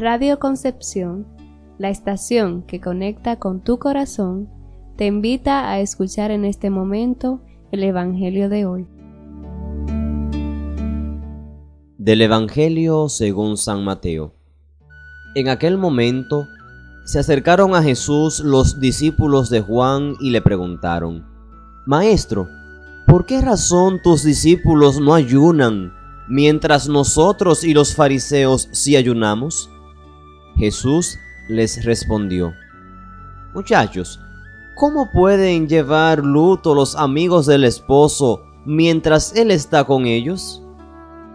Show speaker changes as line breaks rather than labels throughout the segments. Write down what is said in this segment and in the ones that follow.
Radio Concepción, la estación que conecta con tu corazón, te invita a escuchar en este momento el Evangelio de hoy.
Del Evangelio según San Mateo. En aquel momento se acercaron a Jesús los discípulos de Juan y le preguntaron, Maestro, ¿por qué razón tus discípulos no ayunan mientras nosotros y los fariseos sí ayunamos? Jesús les respondió, Muchachos, ¿cómo pueden llevar luto los amigos del esposo mientras él está con ellos?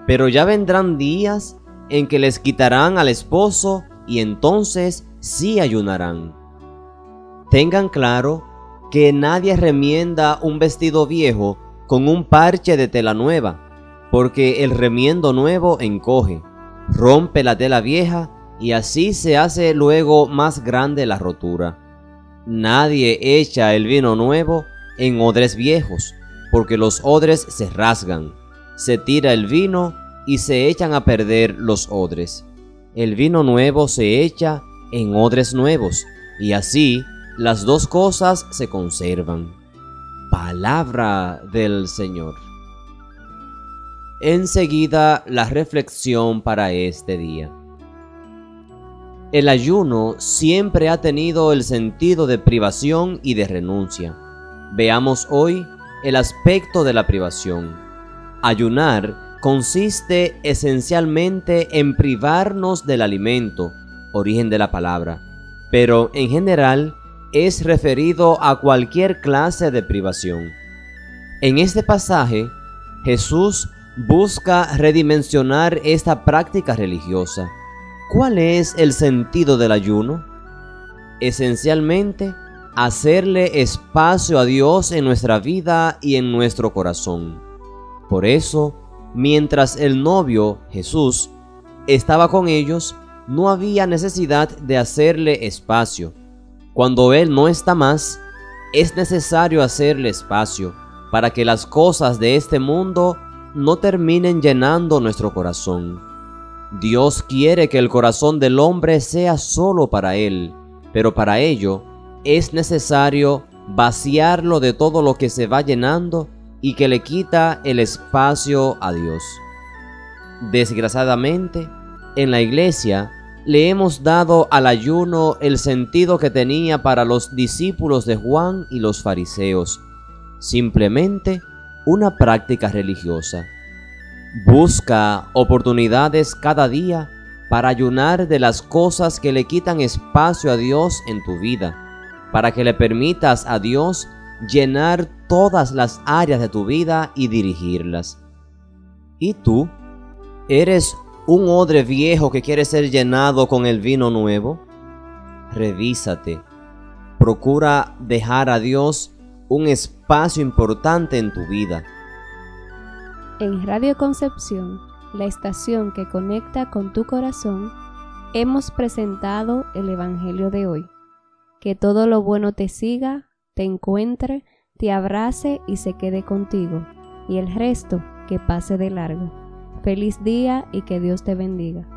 Pero ya vendrán días en que les quitarán al esposo y entonces sí ayunarán. Tengan claro que nadie remienda un vestido viejo con un parche de tela nueva, porque el remiendo nuevo encoge, rompe la tela vieja y así se hace luego más grande la rotura. Nadie echa el vino nuevo en odres viejos, porque los odres se rasgan, se tira el vino y se echan a perder los odres. El vino nuevo se echa en odres nuevos, y así las dos cosas se conservan. Palabra del Señor. Enseguida la reflexión para este día. El ayuno siempre ha tenido el sentido de privación y de renuncia. Veamos hoy el aspecto de la privación. Ayunar consiste esencialmente en privarnos del alimento, origen de la palabra, pero en general es referido a cualquier clase de privación. En este pasaje, Jesús busca redimensionar esta práctica religiosa ¿Cuál es el sentido del ayuno? Esencialmente, hacerle espacio a Dios en nuestra vida y en nuestro corazón. Por eso, mientras el novio, Jesús, estaba con ellos, no había necesidad de hacerle espacio. Cuando Él no está más, es necesario hacerle espacio para que las cosas de este mundo no terminen llenando nuestro corazón. Dios quiere que el corazón del hombre sea solo para Él, pero para ello es necesario vaciarlo de todo lo que se va llenando y que le quita el espacio a Dios. Desgraciadamente, en la iglesia le hemos dado al ayuno el sentido que tenía para los discípulos de Juan y los fariseos, simplemente una práctica religiosa. Busca oportunidades cada día para ayunar de las cosas que le quitan espacio a Dios en tu vida, para que le permitas a Dios llenar todas las áreas de tu vida y dirigirlas. ¿Y tú? ¿Eres un odre viejo que quiere ser llenado con el vino nuevo? Revísate. Procura dejar a Dios un espacio importante en tu vida
en Radio Concepción, la estación que conecta con tu corazón, hemos presentado el Evangelio de hoy. Que todo lo bueno te siga, te encuentre, te abrace y se quede contigo, y el resto que pase de largo. Feliz día y que Dios te bendiga.